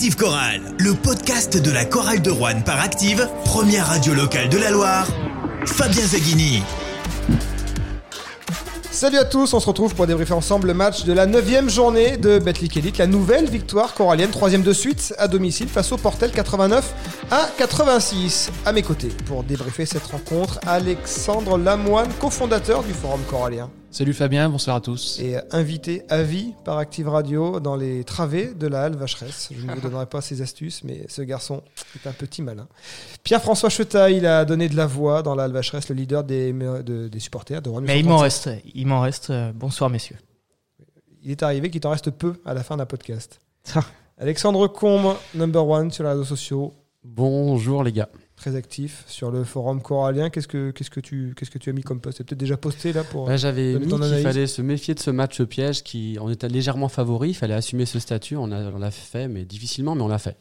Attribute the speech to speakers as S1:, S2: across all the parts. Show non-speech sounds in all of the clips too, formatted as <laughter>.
S1: Active le podcast de la chorale de Rouen par Active, première radio locale de la Loire. Fabien Zaghini.
S2: Salut à tous, on se retrouve pour débriefer ensemble le match de la 9 journée de Betclic Elite, la nouvelle victoire corallienne, troisième de suite à domicile face au Portel 89 à 86. À mes côtés pour débriefer cette rencontre, Alexandre Lamoine, cofondateur du Forum Corallien.
S3: Salut Fabien, bonsoir à tous.
S2: Et invité à vie par Active Radio dans les travées de la halle Vacheresse. Je ne vous <laughs> donnerai pas ses astuces, mais ce garçon est un petit malin. Pierre-François Chetaille, il a donné de la voix dans la halle Vacheresse, le leader des, de- des supporters de.
S4: Mais il m'en reste, il m'en reste. euh, bonsoir messieurs.
S2: Il est arrivé qu'il t'en reste peu à la fin d'un podcast. Alexandre Combe, number one sur les réseaux sociaux,
S5: Bonjour les gars.
S2: très actif sur le forum corallien. Qu'est-ce que, qu'est-ce que, tu, qu'est-ce que tu as mis comme post C'est peut-être déjà posté là pour.
S5: Ouais, J'avais mis qu'il fallait se méfier de ce match piège qui on était légèrement favori, il fallait assumer ce statut, on a- on l'a fait mais difficilement mais on l'a fait.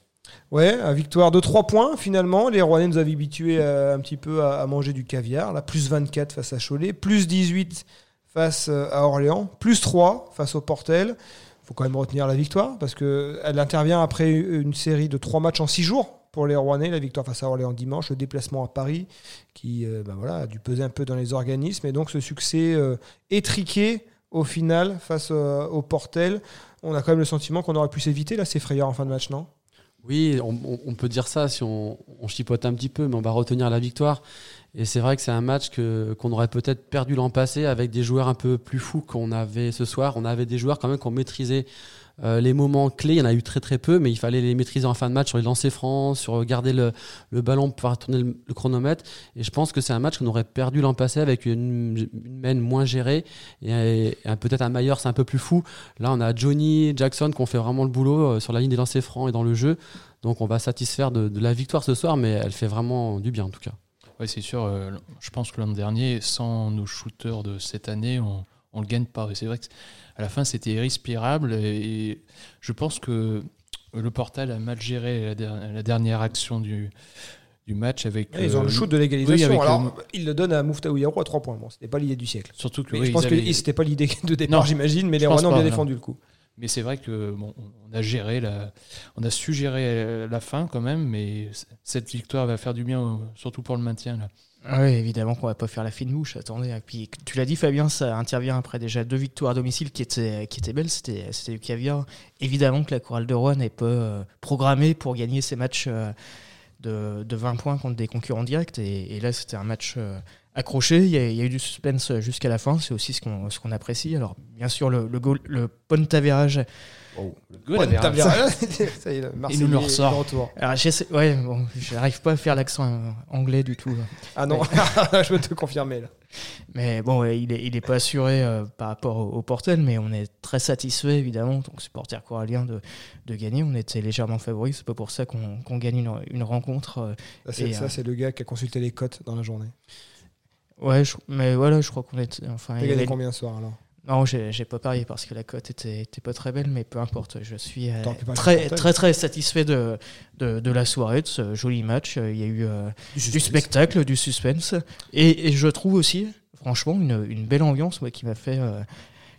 S2: Ouais, victoire de 3 points finalement. Les Rouennais nous avaient habitués euh, un petit peu à, à manger du caviar. Là, plus 24 face à Cholet, plus 18 face euh, à Orléans, plus 3 face au Portel. faut quand même retenir la victoire parce qu'elle intervient après une série de 3 matchs en 6 jours pour les Rouennais. La victoire face à Orléans dimanche, le déplacement à Paris qui euh, bah voilà, a dû peser un peu dans les organismes. Et donc ce succès euh, étriqué au final face euh, au Portel. On a quand même le sentiment qu'on aurait pu s'éviter là ces frayeurs en fin de match, non?
S5: Oui, on, peut dire ça si on, on chipote un petit peu, mais on va retenir la victoire. Et c'est vrai que c'est un match que, qu'on aurait peut-être perdu l'an passé avec des joueurs un peu plus fous qu'on avait ce soir. On avait des joueurs quand même qui ont maîtrisé euh, les moments clés. Il y en a eu très très peu, mais il fallait les maîtriser en fin de match sur les lancers francs, sur garder le, ballon pour pouvoir tourner le, chronomètre. Et je pense que c'est un match qu'on aurait perdu l'an passé avec une, une moins gérée et, peut-être un Maillard, c'est un peu plus fou. Là, on a Johnny, Jackson qui ont fait vraiment le boulot euh, sur la ligne des lancers francs et dans le jeu. Donc on va satisfaire de, la victoire ce soir, mais elle fait vraiment du bien en tout cas.
S3: Ouais, c'est sûr, euh, je pense que l'an dernier, sans nos shooters de cette année, on ne le gagne pas. Et c'est vrai qu'à la fin, c'était irrespirable. Et je pense que le Portal a mal géré la, der- la dernière action du, du match avec.
S2: Ouais, Ils ont
S3: euh,
S2: le shoot de l'égalisation.
S3: oui, avec
S2: Alors,
S3: le-
S2: ils le donnent à Mouftaou Yaro à 3 points. Bon, c'était pas l'idée du siècle.
S3: Surtout que oui,
S2: je pense que c'était pas l'idée <laughs> de départ, j'imagine, mais les Rouennais ont bien
S3: non.
S2: défendu le coup.
S3: Mais c'est vrai que bon, on a géré la, on a su gérer euh, la fin quand même, mais cette victoire va faire du bien, euh, surtout pour le maintien là.
S4: Oui, évidemment qu'on va pas faire la fine mouche. Attendez. Puis, tu l'as dit, Fabien, ça intervient après déjà deux victoires à domicile qui étaient, qui étaient belles. C'était, c'était du caviar. Évidemment que la chorale de Rouen n'est pas euh, programmée pour gagner ces matchs euh, de, de 20 points contre des concurrents directs. Et, et là, c'était un match euh, accroché. Il y, a, il y a eu du suspense jusqu'à la fin. C'est aussi ce qu'on, ce qu'on apprécie. Alors, bien sûr, le, le, goal, le avérage
S2: Bonne table derrière. Ça y est, le Marseillais
S3: nous le ressort.
S4: Alors, j'essaie- ouais, bon, j'arrive pas à faire l'accent euh, anglais du tout. là.
S2: Ah non, <laughs> je peux te confirmer là.
S4: Mais bon, ouais, il est, il est pas assuré euh, par rapport au, au Portel, mais on est très satisfait évidemment, en tant que supporter corallien, de, de gagner. On était légèrement favoris, c'est pas pour ça qu'on qu'on gagne une, une rencontre. euh.
S2: Ça, c'est,
S4: Et,
S2: ça,
S4: euh,
S2: c'est le gars qui a consulté les cotes dans la journée.
S4: Ouais, je- mais voilà, je crois qu'on est. Enfin,
S2: T'as
S4: il y
S2: gagné
S4: avait-
S2: combien ce soir alors
S4: non, j'ai pas parié parce que la cote était, était pas très belle, mais peu importe. Je suis euh, très, très, très satisfait de, de, de la soirée, de ce joli match. Euh, Il y a eu euh, du
S2: suspense.
S4: spectacle, du suspense. Et, et je trouve aussi, franchement, une, une belle ambiance ouais, qui m'a fait, euh,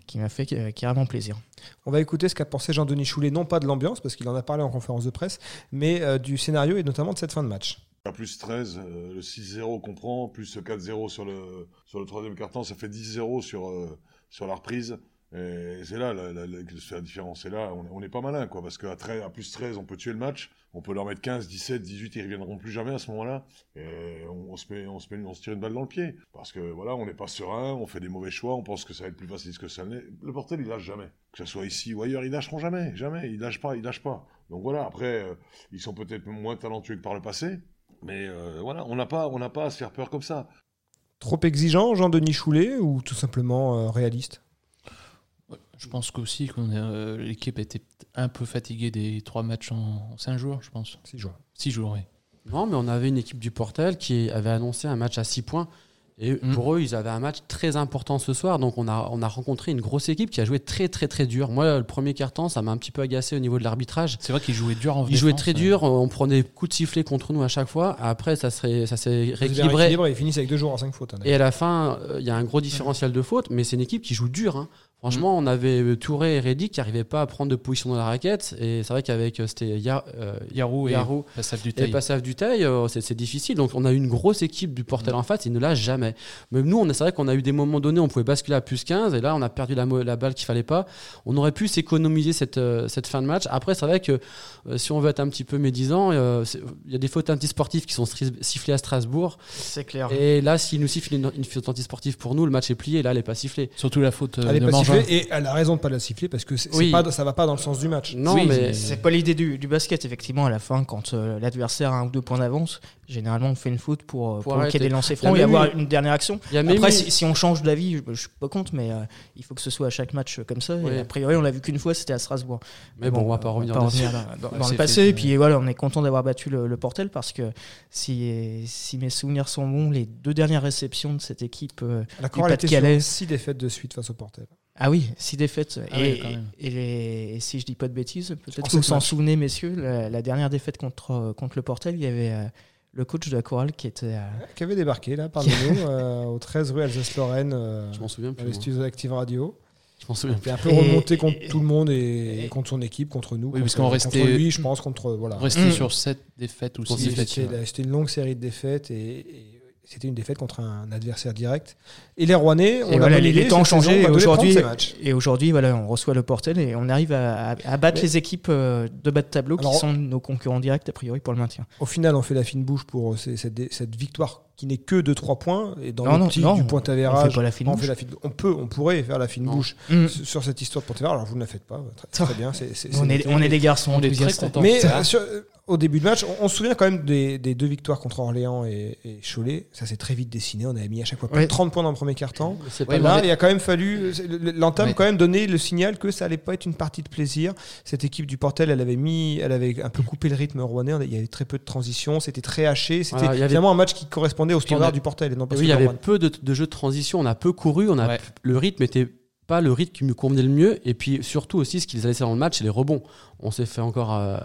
S4: qui m'a fait carrément plaisir.
S2: On va écouter ce qu'a pensé Jean-Denis Choulet, non pas de l'ambiance, parce qu'il en a parlé en conférence de presse, mais euh, du scénario et notamment de cette fin de match.
S6: À plus 13, euh, le 6-0 qu'on prend, plus le 4-0 sur le, sur le troisième carton, ça fait 10-0 sur, euh, sur la reprise. Et c'est là la, la, la, la différence. Et là, on, on est pas malin, quoi, parce qu'à 13 à plus 13, on peut tuer le match. On peut leur mettre 15, 17, 18, ils reviendront plus jamais à ce moment-là. Et on, on se met, on se met, on se tire une balle dans le pied. Parce que voilà, on n'est pas serein, on fait des mauvais choix, on pense que ça va être plus facile que ça l'est. Le portel, il lâche jamais. Que ce soit ici ou ailleurs, ils lâcheront jamais. Jamais. Ils lâchent pas, ils lâchent pas. Donc voilà, après, euh, ils sont peut-être moins talentueux que par le passé. Mais euh, voilà, on n'a pas, on n'a pas à se faire peur comme ça.
S2: Trop exigeant, Jean-Denis Choulet, ou tout simplement euh, réaliste?
S3: Je pense qu'aussi qu'on euh, l'équipe était un peu fatiguée des trois matchs en, cinq jours, je pense.
S2: Six jours.
S3: Six jours, oui.
S5: Non, mais on avait une équipe du Portel qui avait annoncé un match à 6 points. Et
S3: Mm.
S5: pour eux, ils avaient un match très important ce soir. Donc, on a, on a rencontré une grosse équipe qui a joué très, très, très dur. Moi, le premier quart-temps, ça m'a un petit peu agacé au niveau de l'arbitrage.
S3: C'est vrai qu'ils jouaient dur en
S5: Ils jouaient très
S3: euh.
S5: dur. On prenait coup de sifflet contre nous à chaque fois. Après, ça serait, ça s'est rééquilibré,
S2: Ils finissent avec deux jours à cinq fautes. hein,
S5: Et à la fin, euh, il y a un gros différentiel de fautes, mais c'est une équipe qui joue dur. hein. Franchement, on avait euh, Touré et Reddy qui n'arrivaient pas à prendre de position dans la raquette. Et c'est vrai qu'avec euh, c'était euh,
S3: Yarou et du
S5: et
S3: Taille.
S5: Passage du euh, c'est difficile. Donc on a eu une grosse équipe du Portel en face, il ne lâche jamais. Même nous, c'est vrai qu'on a eu des moments donnés, on pouvait basculer à plus 15, et là on a perdu la, la balle qu'il fallait pas. On aurait pu s'économiser cette, euh, cette fin de match. Après, c'est vrai que euh, si on veut être un petit peu médisant, euh, il y a des fautes antisportives qui sont sifflées à Strasbourg.
S4: C'est clair.
S5: Et là, s'il nous siffle une, une faute antisportive pour nous, le match est plié, là, elle n'est pas sifflée.
S3: Surtout la faute euh, de
S2: et elle a raison de pas la siffler parce que c'est
S5: Oui.
S2: pas, ça va pas dans le sens du match.
S5: Non,
S3: Oui,
S5: mais.
S4: C'est pas l'idée du, du basket, effectivement, à la fin, quand euh, l'adversaire a un ou deux points d'avance, génénéralement on fait une faute pour, euh,
S5: Pour arrêter.
S4: des lancers francs et avoir une dernière action. Après, si, si on change d'avis, je, je suis pas contre, mais euh, il faut que ce soit à chaque match comme ça.
S5: Oui.
S4: Et a priori, on l'a vu qu'une fois, c'était à Strasbourg.
S5: Mais bon, on va pas revenir dessus.
S4: dans, dans- <laughs> dans
S3: c'est
S4: le passé.
S3: fait,
S4: et puis voilà, on est content d'avoir battu le, le Portel parce que si, si mes souvenirs sont bons, les deux dernières réceptions de cette équipe.
S2: La était
S4: Pas-de-Calais.
S2: 6 défaites de suite face au Portel.
S4: Ah oui, six défaites.
S3: Ah
S4: et,
S3: oui, quand même.
S4: et les- et si je dis pas de bêtises,
S2: En
S4: peut-être que vous s'en
S2: matchs.
S4: souvenez, messieurs, la, la dernière défaite contre, euh, contre le Portel, il y avait euh, le coach de la chorale qui était. euh,
S2: Qui avait débarqué là parmi nous <laughs> euh, au 13 rue Alsace-Lorraine euh,
S5: Je m'en souviens plus.
S2: les
S5: moi.
S2: studios d'Active Radio.
S5: Je m'en souviens
S2: Il
S5: plus.
S2: un peu
S4: Et-
S2: remonté contre
S4: et-
S2: tout le monde et,
S4: et-
S2: contre son équipe, contre nous.
S3: Oui, parce qu'on restait-
S2: contre lui, je pense, contre. Voilà.
S3: On restait
S4: Mm.
S3: sur 7 défaites ou
S5: Pour
S3: 6
S5: six
S3: défaites.
S2: C'était c'était une longue série de défaites et, et c'était une défaite contre un adversaire direct. Et les Rouennais, on
S4: Et
S2: l'a
S4: voilà, les, les temps ont changé.
S2: on
S4: Et aujourd'hui,
S2: prendre ces matchs.
S4: et aujourd'hui, voilà, on reçoit le Portel et on arrive à, à- à battre
S2: Mais-
S4: les équipes euh, de bas de tableau
S2: Alors-
S4: qui sont nos concurrents directs a priori pour le maintien.
S2: Au final, on fait la fine bouche pour ces- cette, victoire qui n'est que de 3 points. Et dans
S4: Non, non,
S2: l'optique du
S4: on
S2: point
S4: On
S2: avérage,
S4: fait pas la fine
S2: on,
S4: bouche.
S2: fait la fine- on peut, on pourrait faire la fine
S5: Non.
S2: bouche
S4: Mm.
S2: sur cette histoire de point. Alors vous ne la faites pas. Très, très <laughs> bien.
S4: On est, on des garçons
S3: On est très contents.
S2: Mais euh, sur- euh, au début de match, on, on se souvient quand même des, des deux victoires contre Orléans et, et Cholet. Ça s'est très vite dessiné. On avait mis à chaque fois plus de
S4: Ouais.
S2: 30 points dans le premier quart-temps.
S3: Ouais,
S2: là, il a quand même fallu. L'entame
S3: Ouais.
S2: quand même donné le signal que ça allait pas être une partie de plaisir. Cette équipe du Portel, elle avait mis, elle avait un peu coupé le rythme rouennais. Il y avait très peu de transition. C'était très haché. C'était
S5: Voilà, avait-
S2: vraiment un match qui correspondait au standard
S3: a-
S2: du Portel et non pas
S5: Oui,
S2: celui
S5: il y
S2: de
S5: avait
S2: Rouen.
S5: peu de, de jeux de transition. On a peu couru. On a
S3: Ouais.
S5: le rythme était pas le rythme qui me convenait le mieux. Et puis surtout aussi, ce qu'ils allaient faire dans le match, c'est les rebonds. On s'est fait encore euh,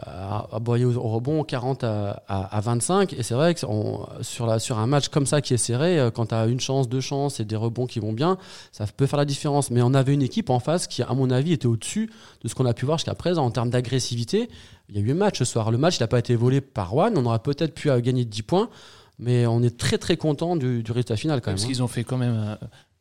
S5: aboyer au, rebond 40 à, à- à 25. Et c'est vrai que on- sur, la, sur un match comme ça qui est serré, euh, quand tu as une chance, deux chances et des rebonds qui vont bien, ça peut faire la différence. Mais on avait une équipe en face qui, à mon avis, était au-dessus de ce qu'on a pu voir jusqu'à présent en termes d'agressivité. Il y a eu un match ce soir. Le match, il n'a pas été volé par One. On aurait peut-être pu euh, gagner 10 points. Mais on est très très content du, du résultat final quand même.
S3: Parce
S5: hein.
S3: qu'ils ont fait quand même.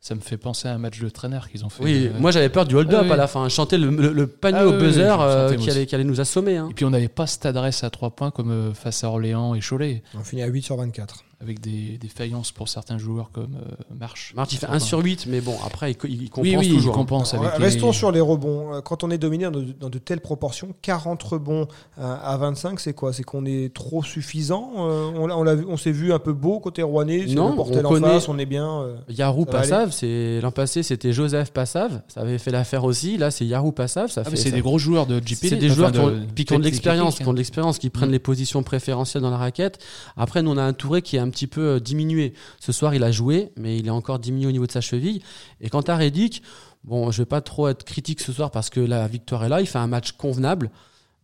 S3: Ça me fait penser à un match de traîneur qu'ils ont fait.
S5: Oui,
S3: Euh,
S5: moi j'avais peur du hold-up
S3: Ah oui.
S5: à la fin. Chanter le, le- le panier
S3: Ah
S5: au
S3: oui,
S5: buzzer
S3: oui,
S5: euh, qui, allait,
S3: aussi.
S5: qui allait nous assommer. hein.
S3: Et puis on n'avait pas cette adresse à 3 points comme euh, face à Orléans et Cholet,
S2: On finit à 8 sur 24.
S3: Avec des, des faillances pour certains joueurs comme euh, Marche.
S5: Marc il fait
S3: Enfin,
S5: 1 sur 8, mais bon, après il, il compense
S3: Oui, oui,
S5: toujours.
S3: il compense avec
S2: Restons
S3: les-
S2: sur les rebonds. Euh, Quand on est dominé dans de, dans de telles proportions, 40 rebonds euh, à 25, c'est quoi? C'est qu'on est trop suffisant? Euh, On, l'a- on, on s'est vu un peu beau côté rouennais,
S5: Non,
S2: le Portel
S5: on
S2: en
S5: connaît-
S2: face, on est bien. euh,
S5: Yarou Passav, l'an passé c'était Joseph Passav, ça avait fait l'affaire aussi. Là c'est Yarou Passav, ça
S3: Ah, c'est
S5: ça-
S3: des gros joueurs de JP.
S5: C'est des joueurs qui ont,
S3: de,
S5: puis qui ont de l'expérience,
S3: technique,
S5: qui ont de l'expérience, qui prennent
S3: Mm.
S5: les positions préférentielles dans la raquette. Après, nous on a un Touré qui est un petit peu euh, diminué. Ce soir, il a joué, mais il est encore diminué au niveau de sa cheville. Et quant à Reddick, bon, je vais pas trop être critique ce soir parce que la victoire est là. Il fait un match convenable,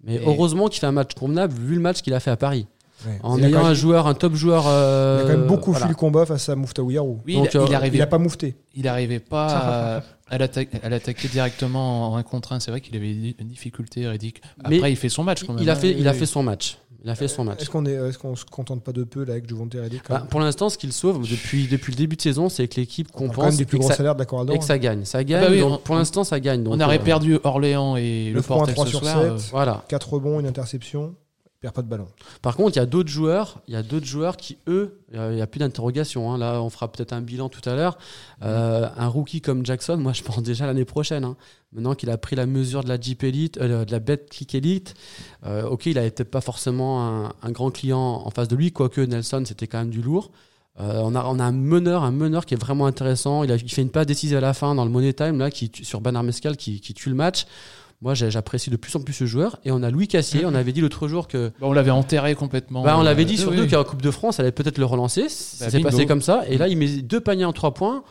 S5: mais
S2: Et-
S5: heureusement qu'il fait un match convenable vu le match qu'il a fait à Paris.
S2: ouais.
S5: En
S2: il,
S5: ayant un joueur, un top joueur.
S2: il a quand même
S5: euh,
S2: beaucoup
S5: voilà.
S2: fait le combat face à Mouftaou Yarou.
S3: Oui,
S5: Donc,
S3: il,
S5: euh,
S3: il arrivait,
S2: Il a pas moufté.
S3: il arrivait pas à, à l'atta- à l'attaquer directement en 1 contre 1. C'est vrai qu'il avait une difficulté, Reddick.
S5: Mais
S3: Après, il fait son match quand même.
S5: Il a fait, il a fait son match. Il a fait son match.
S2: Est-ce qu'on est, est-ce qu'on se contente pas de peu là avec Juvonte Reddick
S5: Bah, pour l'instant, ce qu'il sauve depuis, depuis le début de saison, c'est que l'équipe compense
S2: même des plus
S5: et que
S2: gros
S5: ça-
S2: salaires de la
S5: et que ça gagne. Ça gagne.
S3: bah oui,
S5: donc
S3: on-
S5: pour l'instant, ça gagne. Donc,
S3: On aurait
S5: euh,
S3: perdu Orléans et le
S2: 9 points,
S3: Portel
S2: 3
S3: ce
S2: sur
S3: soir.
S2: 7.
S3: euh,
S5: Voilà.
S2: 4 rebonds, une interception. Il perd pas de ballon.
S5: Par contre, il y a d'autres joueurs, il y a d'autres joueurs qui eux, euh, il n'y a plus d'interrogation. hein. Là, on fera peut-être un bilan tout à l'heure. Euh, un rookie comme Jackson, moi, je pense déjà l'année prochaine. hein. Maintenant qu'il a pris la mesure de la Jeep Elite, euh, de la Bet Click Elite, ok, il n'avait peut-être pas forcément un, grand client en face de lui, quoique Nelson, c'était quand même du lourd. On, a, on a un meneur, un meneur qui est vraiment intéressant. Il, fait une passe décisive à la fin dans le Money Time là, qui, sur Banner Mescal qui, qui tue le match. Moi, j'ai- j'apprécie de plus en plus ce joueur. Et on a Louis Cassier. On avait dit l'autre jour que
S3: bah, on l'avait enterré complètement.
S5: bah, on l'avait
S3: Euh,
S5: dit
S3: oui,
S5: surtout
S3: oui.
S5: qu'en Coupe de France, elle allait peut-être le relancer. Ça
S3: Bah,
S5: s'est passé comme ça. Et là, il met deux paniers en trois points.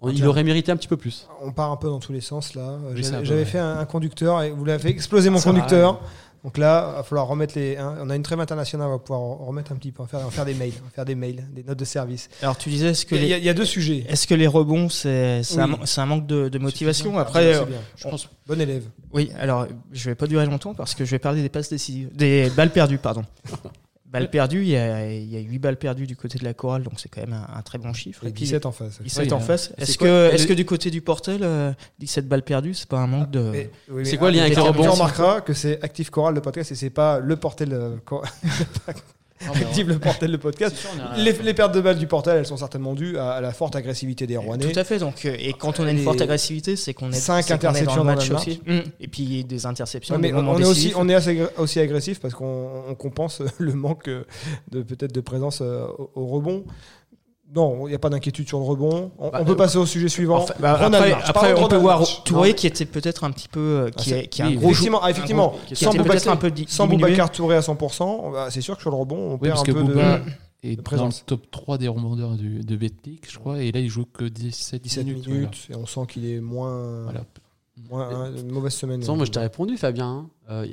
S5: On- Il aurait mérité un petit peu plus.
S2: On part un peu dans tous les sens là. J'avais fait un, un conducteur et vous l'avez fait exploser mon
S3: Ça va,
S2: conducteur. Donc là, il va falloir remettre les. hein, on a une trêve internationale, on va pouvoir remettre un petit peu, en faire, en faire des mails, faire des mails, des notes de service.
S4: Alors tu disais, est-ce que,
S2: Il y, a- y deux sujets.
S4: est-ce que les rebonds, c'est un,
S2: Oui.
S4: un manque de, de motivation
S2: Suffisant.
S4: Après,
S2: C'est
S4: euh,
S2: bien.
S3: Je pense
S2: Bon élève.
S4: oui, alors je vais pas durer longtemps parce que je vais parler des passes décisives, des balles perdues, pardon. <laughs> balles perdues, il y a, il y a 8 balles perdues du côté de la chorale, donc c'est quand même un, un très bon chiffre.
S2: Et
S4: Et puis,
S2: 17 en face.
S4: 17
S3: Oui,
S4: en
S3: euh,
S4: face. Est-ce que,
S2: le-
S4: du côté du Portel, euh, 17 balles perdues, c'est pas un manque de.
S2: Oui,
S5: C'est quoi le lien avec les
S2: Tu
S5: rebonds
S2: remarqueras que c'est Active Choral le podcast et c'est pas le portel euh, <laughs> Active <laughs> le portel le podcast.
S3: sûr, a-
S2: Les, les pertes de balles du portel, elles sont certainement dues à, à la forte agressivité des Rouennais.
S4: Tout à fait. Donc, euh, et quand on a une forte agressivité, c'est qu'on est
S2: cinq
S4: c'est qu'on est dans le
S2: interceptions
S4: match
S2: dans
S4: aussi. Mm. Et puis des interceptions.
S2: Ouais, mais
S4: des
S2: on, est aussi, on est assez, aussi agressif parce qu'on on compense <laughs> le manque euh, de peut-être de présence euh, au, au rebond. Non, il n'y a pas d'inquiétude sur le rebond. On,
S4: Bah,
S2: on peut
S4: euh,
S2: passer au sujet suivant.
S4: Enfin, bah, après,
S2: March.
S4: après,
S2: de
S4: on peut voir. Touré qui était peut-être un petit peu, euh, qui,
S2: Ah,
S4: est, qui est un
S3: oui,
S4: gros joueur.
S2: Effectivement, ah, effectivement,
S4: qui
S2: sans
S4: était peut-être
S2: Boubacar,
S4: un peu
S2: sans. Boubacar Touré à 100%, bah, c'est sûr que sur le rebond, on
S3: Oui,
S2: perd un
S3: que
S2: peu de.
S3: Bouba est
S2: de
S3: dans le top 3 des rebondeurs du, de Betclic, je crois, et là il joue que 17,
S2: 17 minutes,
S3: minutes.
S2: et on sent qu'il est moins.
S3: Voilà.
S2: moins hein, une mauvaise semaine.
S5: Attends, moi je t'ai répondu, Fabien. hein. Euh,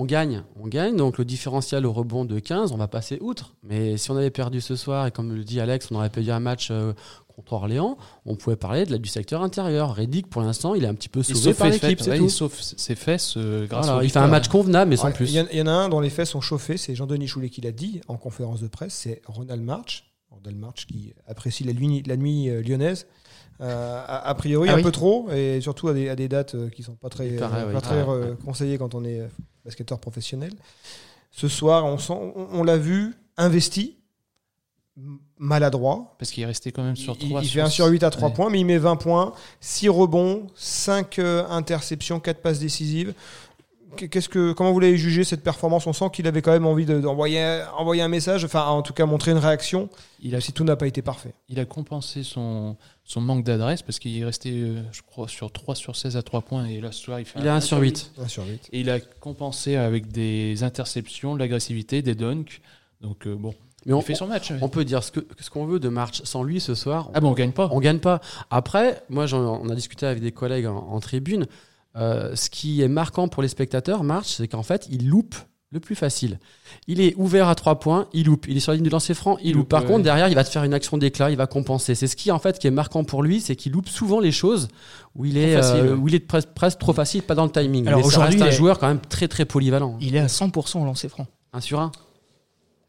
S5: on gagne, on gagne, donc le différentiel au rebond de 15, on va passer outre. Mais si on avait perdu ce soir, et comme le dit Alex, on aurait perdu un match euh, contre Orléans, on pouvait parler de la, du secteur intérieur. Reddick, pour l'instant, il est un petit peu sauvé par l'équipe,
S3: il sauve ses fesses euh, grâce
S5: Voilà,
S3: au
S5: il fait un match convenable, mais sans
S2: Ouais,
S5: plus.
S2: Il y, en- il y en a un dont les fesses sont chauffées, c'est Jean-Denis Choulet qui l'a dit en conférence de presse, c'est Ronald March. Ronald March qui apprécie la nuit, la nuit euh, lyonnaise. Euh, a, a priori
S4: Ah
S2: un
S4: oui.
S2: peu trop et surtout à des, à des dates qui sont pas très,
S5: paraît,
S2: euh, pas euh, conseillées quand on est basketteur professionnel. Ce soir, on, on, on l'a vu investi, maladroit.
S3: Parce qu'il est resté quand même sur
S2: Il,
S3: 3.
S2: il fait 1 sur 8 à 3
S3: Ouais.
S2: points, mais il met 20 points, 6 rebonds, 5 interceptions, 4 passes décisives. Qu'est-ce que, comment vous l'avez jugé cette performance? On sent qu'il avait quand même envie de- d'envoyer envoyer un message, enfin en tout cas montrer une réaction,
S3: Il a,
S2: si tout n'a pas été parfait.
S3: il a compensé son, son manque d'adresse parce qu'il est resté, euh, je crois, sur 3 sur 16 à 3 points. Et là, ce soir, il fait
S5: Il a 1 sur 8.
S2: 1 sur 8.
S3: Et il a compensé avec des interceptions, de l'agressivité, des dunks. Donc, euh, bon,
S5: Mais on,
S3: il fait son match.
S5: on peut dire ce que- ce qu'on veut de March. Sans lui, ce soir,
S3: Ah bon, on gagne pas.
S5: on gagne pas. Après, moi, j'en- on a discuté avec des collègues en, en tribune. Euh, ce qui est marquant pour les spectateurs, March, c'est qu'en fait, il loupe le plus facile. Il est ouvert à trois points, il loupe. Il est sur la ligne de lancer franc, il,
S3: Il
S5: loupe.
S3: loupe,
S5: Par
S3: ouais.
S5: contre, derrière, il va te faire une action d'éclat, il va compenser. C'est ce qui, en fait, qui est marquant pour lui, c'est qu'il loupe souvent les choses où il est,
S3: facile,
S5: euh,
S3: ouais.
S5: où il est presque, presque trop facile, pas dans le timing.
S4: Alors
S5: Mais ça
S4: aujourd'hui,
S5: reste un
S4: il est-
S5: joueur quand même très très polyvalent.
S4: Il est à 100% au lancer franc.
S5: Un sur un?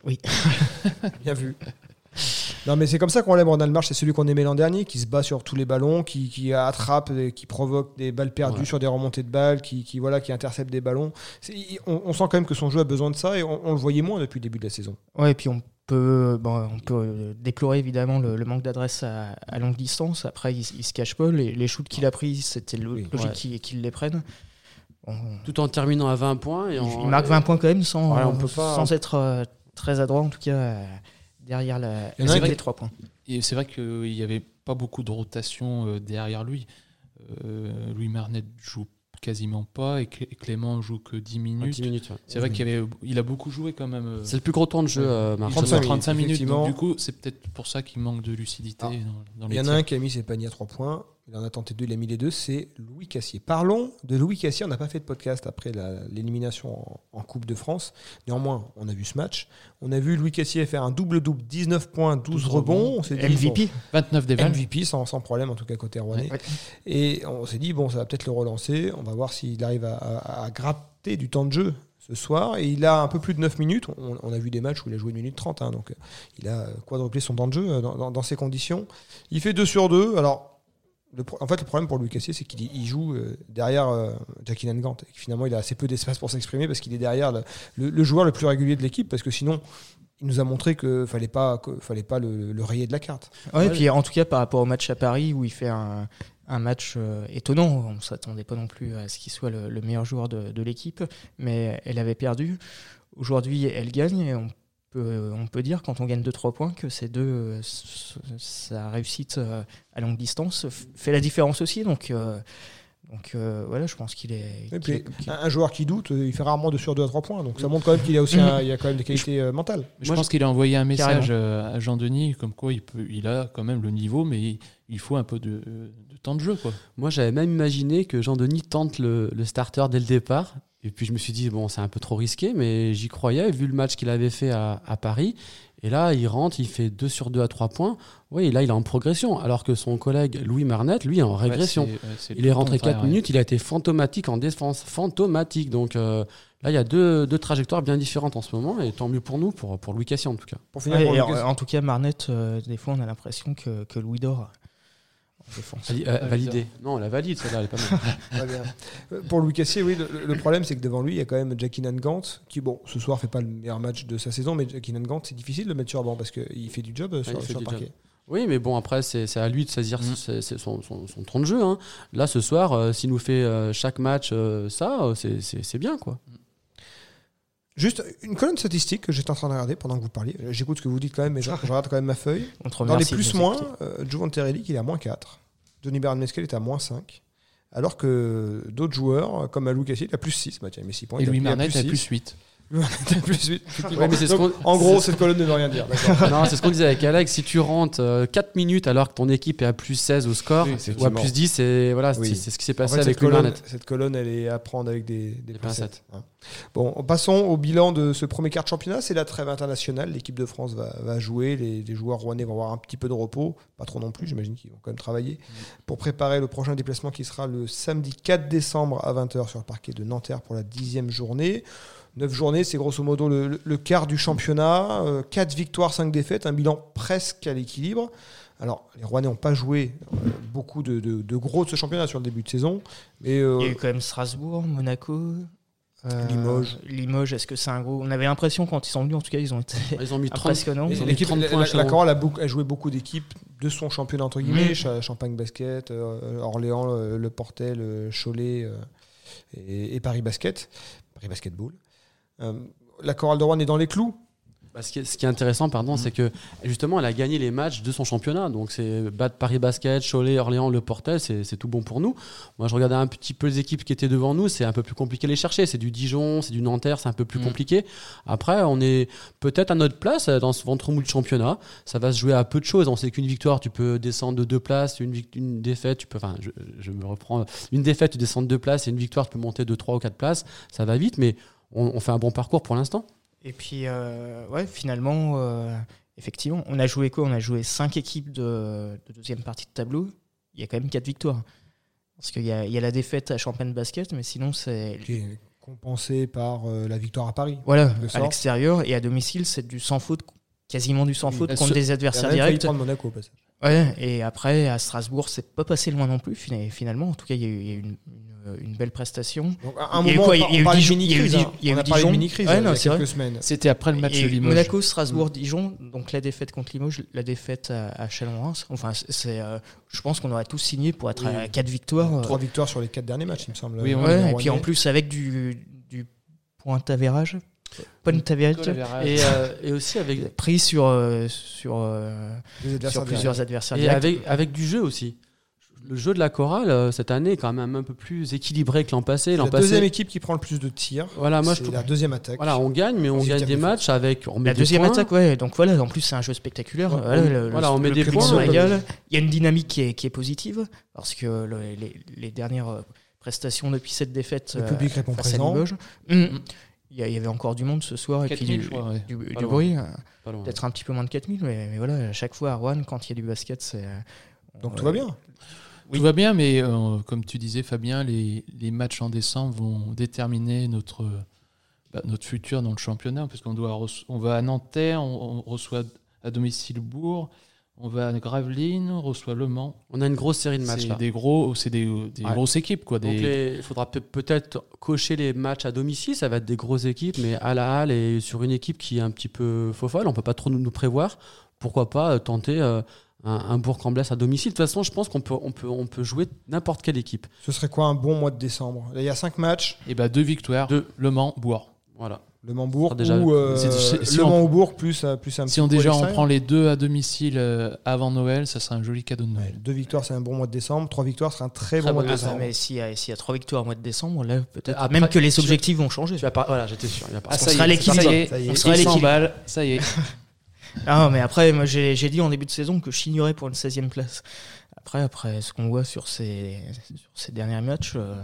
S5: <laughs>
S2: Bien vu. Non, mais c'est comme ça qu'on l'aime, Ronald March. C'est celui qu'on aimait l'an dernier, qui se bat sur tous les ballons, qui, qui attrape, et qui provoque des balles perdues
S5: Ouais.
S2: sur des remontées de balles, qui, qui, voilà, qui intercepte des ballons. On, on sent quand même que son jeu a besoin de ça et on, on le voyait moins depuis le début de la saison.
S4: Ouais, et puis on peut, bon, on peut euh, déplorer évidemment le, le manque d'adresse à, à longue distance. Après, il, il se cache pas. Les, les shoots qu'il a pris, c'était lo-
S2: Oui,
S4: logique
S5: ouais.
S4: qu'il les prenne.
S5: Tout en terminant à 20 points. Et
S4: il,
S5: en-
S4: il marque 20 points quand même sans,
S5: Ouais, on peut pas-
S4: sans être euh, très adroit, en tout cas, derrière la,
S2: Il y en a
S4: la les
S2: qui-
S4: 3 points.
S3: Et c'est vrai qu'il n'y avait pas beaucoup de rotation euh, derrière lui. Euh, Louis Marnet joue quasiment pas et Clé- Clément joue que 10
S5: en
S3: minutes.
S5: 10 minutes. ouais.
S3: C'est vrai qu'il y avait, il a beaucoup joué quand même. euh,
S5: C'est le plus gros temps de jeu, euh, March.
S2: 35 minutes,
S3: 35 minutes. Donc, du coup, c'est peut-être pour ça qu'il manque de lucidité
S2: Ah.
S3: dans, dans
S2: Il y en a un qui a mis ses paniers à 3 points. Il en a tenté deux, il a mis les deux. C'est Louis Cassier. Parlons de Louis Cassier. On n'a pas fait de podcast après l'élimination en, en Coupe de France. Néanmoins, on a vu ce match. On a vu Louis Cassier faire un double-double, 19 points, 12,
S3: 12
S2: rebonds. On dit, bon,
S4: MVP
S3: 29 des balles.
S2: MVP sans, sans problème, en tout cas côté Rouennais.
S4: Ouais.
S2: Et on s'est dit, bon, ça va peut-être le relancer. On va voir s'il arrive à, à- à gratter du temps de jeu ce soir. Et il a un peu plus de 9 minutes. On, on a vu des matchs où il a joué une minute 30. hein, donc euh, il a quadruplé son temps de jeu euh, dans, dans- dans ces conditions. Il fait 2 sur 2. Alors, en fait, le problème pour Louis Cassier, c'est qu'il joue euh, derrière euh, Jackie Nangant. Et finalement, il a assez peu d'espace pour s'exprimer parce qu'il est derrière le, joueur le plus régulier de l'équipe. Parce que sinon, il nous a montré qu'il fallait pas, fallait pas le, rayer de la carte.
S4: Ouais, et puis en tout cas par rapport au match à Paris où il fait un, match euh, étonnant, on s'attendait pas non plus à ce qu'il soit le, le meilleur joueur de, de l'équipe, mais elle avait perdu. Aujourd'hui, elle gagne et on peut, on peut dire quand on gagne 2-3 points que ces deux, euh, sa réussite euh, à longue distance fait la différence aussi. Donc, euh, donc euh, voilà, je pense qu'il est.
S2: Puis, un, joueur qui doute, il fait rarement 2 sur 2 à 3 points. Donc ça montre quand même qu'il a aussi un- il y a quand même des qualités euh, mentales.
S3: Je
S5: Moi,
S3: pense qu'il a envoyé un message
S4: Carrément.
S3: à Jean-Denis, comme quoi il, peut, il a quand même le niveau, mais il, il faut un peu de, de temps de jeu. Quoi.
S5: Moi, j'avais même imaginé que Jean-Denis tente le, le starter dès le départ Et puis je me suis dit, bon, c'est un peu trop risqué, mais j'y croyais, vu le match qu'il avait fait à, à Paris. Et là, il rentre, il fait 2 sur 2 à 3 points. Oui, là, il est en progression. Alors que son collègue Louis Marnette, lui, est en régression.
S3: Ouais, c'est- ouais, c'est
S5: il est rentré 4
S3: contraire, ouais.
S5: minutes, il a été fantomatique en défense. Fantomatique. Donc euh, là, il y a deux, deux trajectoires bien différentes en ce moment. Et tant mieux pour nous, pour, pour Louis Cassie en tout cas.
S2: Pour finir,
S4: Ouais,
S2: pour
S4: et
S2: Lucas-
S4: en, en tout cas, Marnette, euh, des fois, on a l'impression que, que Louis dort en défense.
S5: Vali- euh, validé. Non, la valide, celle-là, elle est pas mal. <laughs>
S2: Euh, Pour Louis Cassier, oui, le, le problème c'est que devant lui, il y a quand même Jackie Gant qui, bon, ce soir fait pas le meilleur match de sa saison, mais Jackie Gant, c'est difficile de le mettre sur le banc parce qu'il fait du job euh, sur, sur le parquet.
S5: job. Oui, mais bon, après, c'est à lui de saisir
S3: Mm.
S5: son, son, son temps de jeu. hein. Là, ce soir, euh, s'il nous fait euh, chaque match euh, ça, euh, c'est- bien, quoi.
S2: Juste une colonne statistique que j'étais en train de regarder pendant que vous parliez. J'écoute ce que vous dites quand même, mais je, je regarde quand même ma feuille. <laughs> Dans les plus-moins,
S4: écouter.
S2: euh, Jovan Terelli, il est à moins 4. Denis Bernmeskel est à moins 5. Alors que d'autres joueurs, comme Alou Cassier, il a plus 6. Bah, tiens, met 6 points.
S3: Et Louis Marnet a plus 8.
S2: Louis Marnet a plus 8. effectivement.
S5: Ouais, mais c'est ce
S2: Donc,
S5: qu'on-
S2: en gros, cette colonne ne veut rien dire. <laughs>
S5: non, c'est ce qu'on disait avec Alex. Si tu rentres 4 minutes alors que ton équipe est à plus 16 au score,
S2: Oui,
S5: ou à plus 10, c'est voilà,
S2: Oui.
S5: c'est- c'est ce qui s'est
S2: En
S5: passé
S2: fait,
S5: avec
S2: cette, colonne, cette colonne, elle est à prendre avec des, des
S5: Des
S2: pincettes. hein. Bon, passons au bilan de ce premier quart de championnat. C'est la trêve internationale. L'équipe de France va, va jouer. Les, les joueurs rouennais vont avoir un petit peu de repos. Pas trop non plus, j'imagine qu'ils vont quand même travailler. Pour préparer le prochain déplacement qui sera le samedi 4 décembre à 20h sur le parquet de Nanterre pour la dixième journée. Neuf journées, c'est grosso modo le, quart du championnat. Euh, Quatre victoires, cinq défaites. Un bilan presque à l'équilibre. Alors, les Rouennais n'ont pas joué euh, beaucoup de, de- de gros de ce championnat sur le début de saison. Mais euh,
S4: Il y a eu quand même Strasbourg, Monaco. euh,
S2: Limoges.
S4: Limoges, est-ce que c'est un gros. On avait l'impression quand ils sont venus, en tout cas, ils ont été
S5: Ils ont mis 30
S4: impressionnants.
S5: Ils ont mis
S2: L'équipe,
S5: 30
S2: la,
S5: points
S2: la- la a, joué beaucoup d'équipes de son championnat entre guillemets. Cha- Champagne Basket, euh, Orléans, le, Portel, le Cholet euh, et, et Paris Basket, Paris Basketball. Euh, la Chorale de Rouen est dans les clous.
S5: Bah, ce, qui est, ce qui est intéressant, pardon, c'est que justement, elle a gagné les matchs de son championnat. Donc, c'est battre Paris Basket, Cholet, Orléans, Le Portel, c'est tout bon pour nous. Moi, je regardais un petit peu les équipes qui étaient devant nous. C'est un peu plus compliqué à les chercher. C'est du Dijon, c'est du Nanterre, c'est un peu plus
S3: Mm.
S5: compliqué. Après, on est peut-être à notre place euh, dans ce ventre mou de championnat. Ça va se jouer à peu de choses. On sait qu'une victoire, tu peux descendre de deux places. Une défaite, tu peux. Enfin, je, je me reprends. Une défaite, tu descends de deux places. Et une victoire, tu peux monter de trois ou quatre places. Ça va vite, mais on, on fait un bon parcours pour l'instant.
S4: Et puis, euh, ouais, finalement, euh, effectivement, on a joué quoi? On a joué 5 équipes de, de deuxième partie de tableau. Il y a quand même 4 victoires. Parce qu'il y a, il y a la défaite à Champagne Basket, mais sinon, c'est.
S2: qui est compensé par euh, la victoire à Paris.
S4: Voilà, à l'extérieur et à domicile, c'est du sans faute, quasiment du sans
S2: Oui.
S4: faute
S3: La
S4: contre des
S2: Il a
S4: adversaires directs.
S2: prendre Monaco au passage.
S4: Ouais, et après, à Strasbourg, c'est pas passé loin non plus, fina- finalement. En tout cas, il y a eu, il y a eu une, une- une belle prestation.
S2: Donc, à un
S4: Il y a eu
S2: moment,
S4: quoi
S2: on,
S4: Il y a
S2: on
S4: eu
S2: parlait de
S4: Dijon- il y a eu
S2: mini-crise.
S4: Dijon-
S2: hein.
S4: il y a
S2: On
S4: eu
S2: a parlé de mini-crise
S4: Ouais,
S2: il y a quelques semaines.
S3: C'était après le match
S4: Et
S3: de Limoges.
S4: Monaco, Strasbourg, Dijon, donc la défaite contre Limoges, la défaite à, à Chalon-Reims. Enfin, c'est- euh, je pense qu'on aurait tous signé pour être
S2: Oui.
S4: à 4 victoires. euh,
S2: Trois victoires sur les quatre derniers matchs, il me semble.
S3: Oui,
S2: Euh,
S4: ouais, et puis en plus avec du, du point avérage, point avérage
S5: Et, euh, et aussi avec,
S4: pris sur, euh, sur, euh,
S2: adversaires
S4: sur plusieurs adversaires
S5: Et avec, avec du jeu aussi. Le jeu de la chorale, euh, cette année, est quand même un peu plus équilibré que l'an passé.
S2: La
S5: passé,
S2: deuxième équipe qui prend le plus de tirs.
S5: voilà, moi je trouve.
S2: la deuxième attaque.
S5: Voilà, on gagne, mais on gagne des
S2: de
S5: matchs avec. On met
S4: La deuxième
S5: points.
S4: attaque, ouais. Donc voilà, en plus c'est un jeu spectaculaire.
S5: Ouais,
S4: Voilà,
S5: on-
S4: le,
S5: voilà,
S4: le-
S5: on met
S4: le
S5: des points,
S4: se
S5: on-
S4: régale. Il y a une dynamique qui est, qui est positive parce que le- les, les dernières euh, prestations depuis cette défaite
S2: Le
S4: euh,
S2: public répond
S4: face à
S2: présent.
S4: Limoges, hum, il y, avait encore du monde ce soir et
S3: 4000,
S4: puis du,
S3: je crois, ouais.
S4: du- bruit. euh. Peut-être un petit peu moins de 4000, mais, mais voilà, à chaque fois à Rouen, quand il y a du basket, c'est. euh,
S2: Donc tout
S4: euh,
S2: va bien.
S3: Tout va bien, mais euh, comme tu disais, Fabien, les, les matchs en décembre vont déterminer notre, bah, notre futur dans le championnat, parce qu'on doit on va à Nanterre, on, on reçoit à domicile Bourg, on va à Gravelines, on reçoit Le Mans.
S5: On a une grosse série de matchs
S3: C'est des gros, c'est des, des
S5: Ouais.
S3: grosses équipes, quoi.
S5: Donc les- il faudra peut- peut-être cocher les matchs à domicile, ça va être des grosses équipes, mais à la halle et sur une équipe qui est un petit peu faux folle, on peut pas trop nous, nous prévoir. Pourquoi pas euh, tenter euh, un, un Bourg-en-Bresse à domicile De toute façon, je pense qu'on peut, on peut, on peut jouer n'importe quelle équipe.
S2: Ce serait quoi un bon mois de décembre? Là, Il y a cinq matchs.
S3: Et bah deux victoires,
S5: Deux.
S3: Le Mans, Bourg.
S5: Voilà.
S2: Le Mans-Bourg
S5: Ah, déjà,
S2: ou euh,
S3: si
S2: Le
S3: on-
S2: Mans-Bourg plus, euh, plus un petit
S3: Si on déjà on prend les deux à domicile euh, avant Noël, ça sera un joli cadeau de
S2: Ouais,
S3: Noël.
S2: deux victoires, c'est un bon mois de décembre. Trois victoires, c'est un très,
S5: Très
S2: bon mois de
S4: Ah,
S2: décembre.
S4: mais s'il y, y a trois victoires au mois de décembre, là, peut-être même que les objectifs vont changer.
S5: Tu vas pas- Voilà, j'étais sûr. il
S3: Ah, ça y
S4: sera l'équilibre.
S3: ça y est, on sera
S4: l'équilibre.
S3: ça y est.
S4: Ah, mais après, moi, j'ai j'ai dit en début de saison que je signerais pour une 16e place. Après, après ce qu'on voit sur ces, sur ces derniers matchs, euh,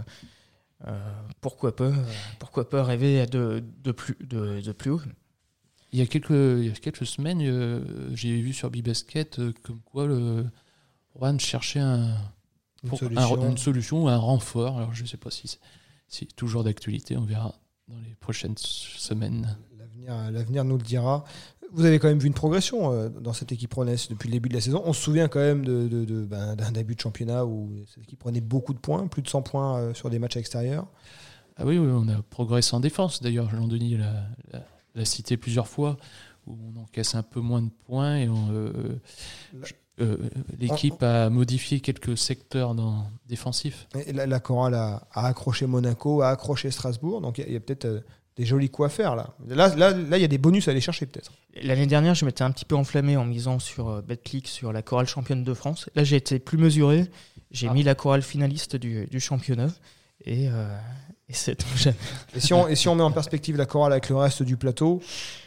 S4: euh, pourquoi pas, pourquoi pas rêver de, de plus, de, de plus haut.
S3: Il y a quelques, il y a quelques semaines, euh, j'ai vu sur Bibasket euh, comme quoi le Rouen cherchait un,
S2: Une
S3: pour- un-
S2: solution.
S3: une solution ou un renfort. Alors je ne sais pas si c'est si toujours d'actualité, on verra dans les prochaines semaines.
S2: L'avenir, l'avenir nous le dira. Vous avez quand même vu une progression euh, dans cette équipe Ronès depuis le début de la saison. On se souvient quand même de, de- de- ben, d'un début de championnat où cette équipe prenait beaucoup de points, plus de 100 points euh, sur des matchs extérieurs.
S3: Ah oui, oui, on a progressé en défense. D'ailleurs, Jean-Denis l'a, cité plusieurs fois, où on encaisse un peu moins de points et euh, euh, l'équipe a modifié quelques secteurs dans, défensifs.
S2: Et la, la chorale a, a accroché Monaco, a accroché Strasbourg. Donc il y a- peut-être des jolis coups à faire là. Là, là, là, il y a des bonus à aller chercher peut-être.
S4: L'année dernière, je m'étais un petit peu enflammé en misant sur euh, BetClick sur la chorale championne de France. Là, j'ai été plus mesuré. J'ai
S3: Ah.
S4: mis la chorale finaliste du, du championnat. Et, euh, et c'est tout jamais.
S2: Et si, on, et si on met en perspective la chorale avec le reste du plateau,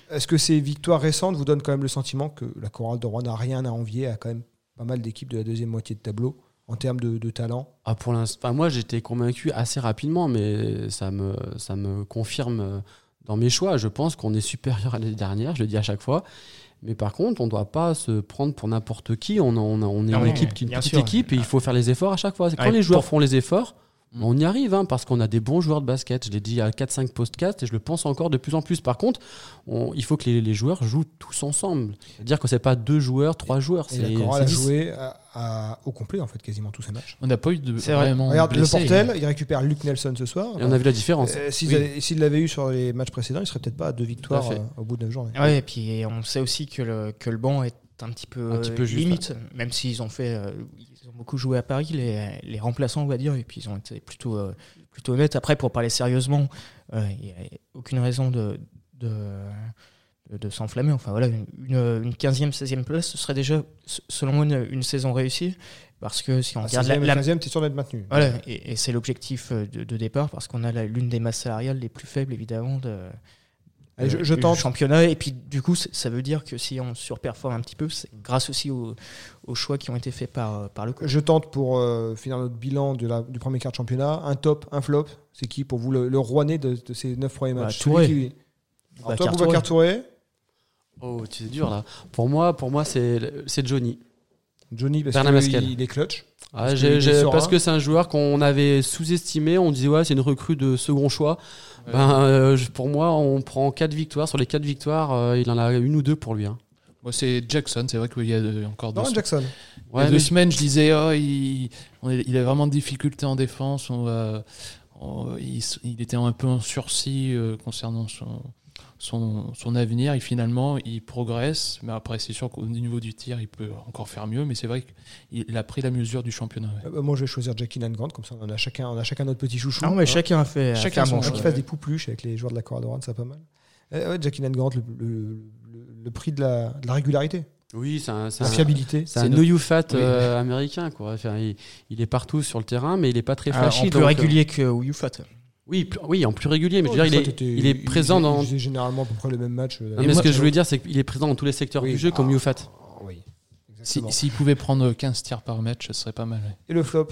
S2: est-ce que ces victoires récentes vous donnent quand même le sentiment que la chorale de Rouen n'a rien à envier à quand même pas mal d'équipes de la deuxième moitié de tableau? En termes de, de talent
S5: Ah, pour l'instant, moi j'étais convaincu assez rapidement, mais ça me, ça me confirme euh, dans mes choix. Je pense qu'on est supérieur à l'année dernière, je le dis à chaque fois. Mais par contre, on ne doit pas se prendre pour n'importe qui. On, a- on, a- on est
S4: Non,
S5: une
S4: mais
S5: équipe, qui est une
S4: bien
S5: petite
S4: sûr.
S5: équipe et il faut faire les efforts à chaque fois. Quand
S4: Ouais,
S5: les joueurs
S4: pour-
S5: font les efforts,
S3: Mm.
S5: on y arrive hein, parce qu'on a des bons joueurs de basket. Je l'ai dit à 4-5 podcasts et je le pense encore de plus en plus. Par contre, on- il faut que les, les joueurs jouent tous ensemble. C'est-à-dire que c'est pas deux joueurs, trois joueurs.
S2: Et
S5: C'est
S2: la chorale a joué à- à- au complet en fait quasiment tous ces matchs.
S3: On n'a pas eu de vraiment.
S2: Regarde le Portel, il récupère Luc Nelson ce soir.
S5: Et on a vu la différence.
S2: Euh,
S5: Oui.
S2: S'ils l'avaient eu sur les matchs précédents, il serait peut-être pas à deux victoires euh, au bout de neuf journées.
S4: Ouais, et puis on sait aussi que le, que le banc est un petit peu,
S5: Un petit peu juste,
S4: limite, même s'ils ont fait, euh, ils ont beaucoup joué à Paris, les, les remplaçants, on va dire, et puis ils ont été plutôt, euh, plutôt honnêtes. Après, pour parler sérieusement, euh, il n'y a aucune raison de, de, s'enflammer. Enfin voilà, une, une, une 15e, 16e place, ce serait déjà, selon moi, une, une saison réussie, parce que si on
S2: À
S4: regarde
S2: 16e
S4: la, la-
S2: 15e, t'es sûr d'être maintenu.
S4: voilà, et, et c'est l'objectif euh, de, de départ, parce qu'on a l'une des masses salariales les plus faibles, évidemment, de,
S2: Allez, je,
S4: euh,
S2: je tente.
S4: championnat. Et puis, du coup, ça veut dire que si on surperforme un petit peu, c'est grâce aussi aux, aux choix qui ont été faits par, euh, par le coach.
S2: Je tente pour euh, finir notre bilan de la- du premier quart de championnat. Un top, un flop. C'est qui pour vous le, le Rouennais de, de ces neuf premiers
S4: Bah,
S2: matchs?
S4: Touré.
S2: Celui qui- Alors,
S4: Bah,
S2: toi. Boubacar Touré?
S5: Oh, c'est dur là. Pour moi, pour moi c'est c'est Johnny.
S2: Johnny, parce
S5: Bernard
S2: qu'il est clutch.
S5: Ah,
S2: parce
S5: que c'est un joueur qu'on avait sous-estimé. On disait, ouais, c'est une recrue de second choix.
S3: Ouais.
S5: Ben, euh, pour moi, on prend 4 victoires. Sur les 4 victoires, euh, il en a une ou deux pour lui. hein.
S3: Moi, c'est Jackson. C'est vrai qu'il y a encore deux,
S2: Non, Jackson.
S3: il y a
S5: Ouais,
S3: deux
S5: mais-
S3: semaines, je disais, oh, il, il a vraiment de difficultés en défense. On va- on- il, s- il était un peu en sursis euh, concernant son, son, son avenir. Et finalement, il progresse. Mais après, c'est sûr qu'au niveau du tir, il peut encore faire mieux. Mais c'est vrai qu'il a pris la mesure du championnat. ouais.
S2: Euh, bah, moi, je vais choisir Jackie Grant. Comme ça, on a chacun, on a chacun notre petit chouchou.
S4: Non, mais
S2: Hein.
S4: chacun a fait, a fait
S2: Chacun
S4: un
S2: son
S4: bon
S2: choix.
S4: choix.
S2: Qui fasse des poupluches avec les joueurs de la Rouen, c'est pas mal. Euh, ouais, Jackie Grant, le, le- le- le prix de la, de la régularité,
S5: Oui, c'est un, c'est
S2: la
S5: un-
S2: fiabilité.
S5: c'est un no you fat
S3: Oui.
S5: euh, américain. Quoi. Enfin, il, il est partout sur le terrain, mais il est pas très
S4: Ah,
S5: flashy.
S4: en plus
S5: donc, euh,
S4: régulier que Uyufat.
S5: Oui, plus- oui, en plus régulier. Mais
S2: Oh,
S5: je veux dire, il est, il est présent dans.
S2: Il faisait généralement à peu près le même match. euh,
S5: Non, mais
S3: moi,
S5: ce que
S3: je-
S5: voulais dire, c'est qu'il est présent dans tous les secteurs
S2: Oui.
S5: du jeu, comme
S2: Ah.
S5: Youfat.
S2: Oui,
S3: Si-
S2: exactement.
S3: S'il pouvait prendre 15 tirs par match, ce serait pas mal. ouais.
S2: Et le flop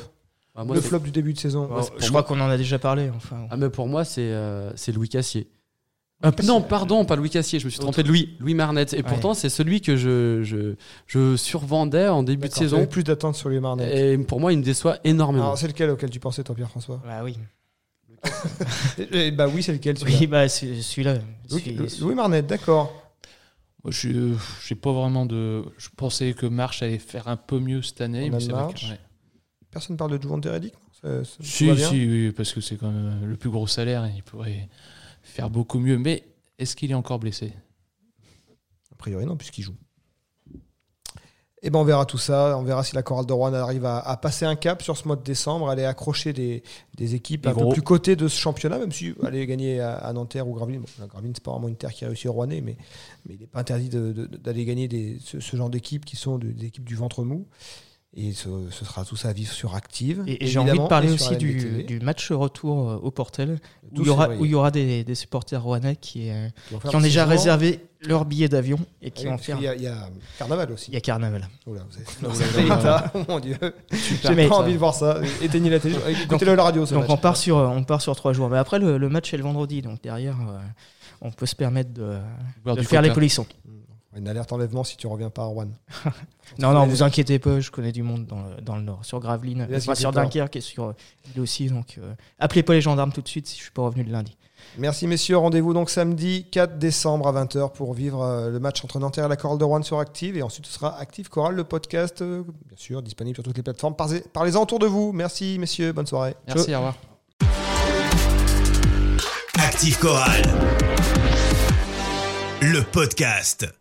S5: Ah, moi,
S2: Le flop du début de saison.
S5: Pour
S4: je
S5: moi.
S4: crois qu'on en a déjà parlé. Enfin,
S5: Ah, mais pour moi, c'est euh, c'est Louis Cassier. Euh, non, pardon, pas Louis Cassier, je me suis trompé de Louis, Louis Marnette. Et pourtant, c'est celui que je, je, je survendais en début de saison.
S2: plus d'attentes sur les Marnais.
S5: Et pour moi, il me déçoit énormément.
S2: Alors, c'est lequel auquel tu pensais, toi, Pierre-François?
S4: Bah oui.
S2: Eh, Bah oui, c'est lequel celui-là
S4: Oui, bah c'est celui-là.
S2: Louis,
S4: Celui-
S2: Louis Marnet, d'accord.
S3: Moi, je j'ai pas vraiment de. Je pensais que Marche allait faire un peu mieux cette année,
S2: On
S3: mais c'est vrai que. ouais.
S2: Personne parle de Juvent Deredic
S3: Si, si, oui, parce que c'est quand même le plus gros salaire et il pourrait faire beaucoup mieux. Mais est-ce qu'il est encore blessé?
S2: A priori, non, puisqu'il joue. Et ben on verra tout ça. On verra si la Chorale de Rouen arrive à, à passer un cap sur ce mois de décembre, aller accrocher des, des équipes
S3: Des
S2: un peu plus cotées de ce championnat, même si aller gagner à, à Nanterre ou Gravelines. Bon, Gravelines, c'est pas vraiment une terre qui réussit au Rouennais, mais, mais il n'est pas interdit d'aller gagner des, ce, ce genre d'équipes qui sont de- des équipes du ventre mou. Et ce, ce sera tout ça à vivre sur Active.
S4: Et, et j'ai envie de parler aussi du, du match retour euh, au Portel, où il y aura, où il y aura des, des supporters rouennais qui, euh,
S2: Qui
S4: ont déjà réservé leur billet d'avion et
S2: Oui,
S4: qui vont faire.
S2: qu'il y Il y, a Carnaval aussi.
S4: Il y a Carnaval.
S2: Oula, vous avez- <laughs>
S4: Donc,
S2: vous avez. Oh mon dieu. J'ai pas envie de voir ça. Éteignez la télé. Écoutez-le à la radio. ce
S4: Donc
S2: match.
S4: on part sur on part sur trois jours. Mais après le, le match est le vendredi, donc derrière euh, on peut se permettre de, de faire les
S3: coca.
S4: polissons.
S2: Une alerte enlèvement si tu reviens pas à Rouen. <laughs>
S4: Non non, vous inquiétez pas, je connais du monde dans le, dans le nord, sur Gravelines,
S2: là, c'est
S4: sur
S2: peur.
S4: Dunkerque et sur euh, Lille aussi. Donc euh, appelez pas les gendarmes tout de suite si je suis pas revenu le lundi.
S2: Merci messieurs, rendez-vous donc samedi 4 décembre à 20h pour vivre euh, le match entre Nanterre et la Chorale de Rouen sur Active. Et ensuite ce sera Active Chorale, le podcast, euh, bien sûr, disponible sur toutes les plateformes. Parlez- Parlez-en autour de vous. Merci messieurs, bonne soirée.
S3: Merci, au revoir.
S1: Active Chorale. Le podcast.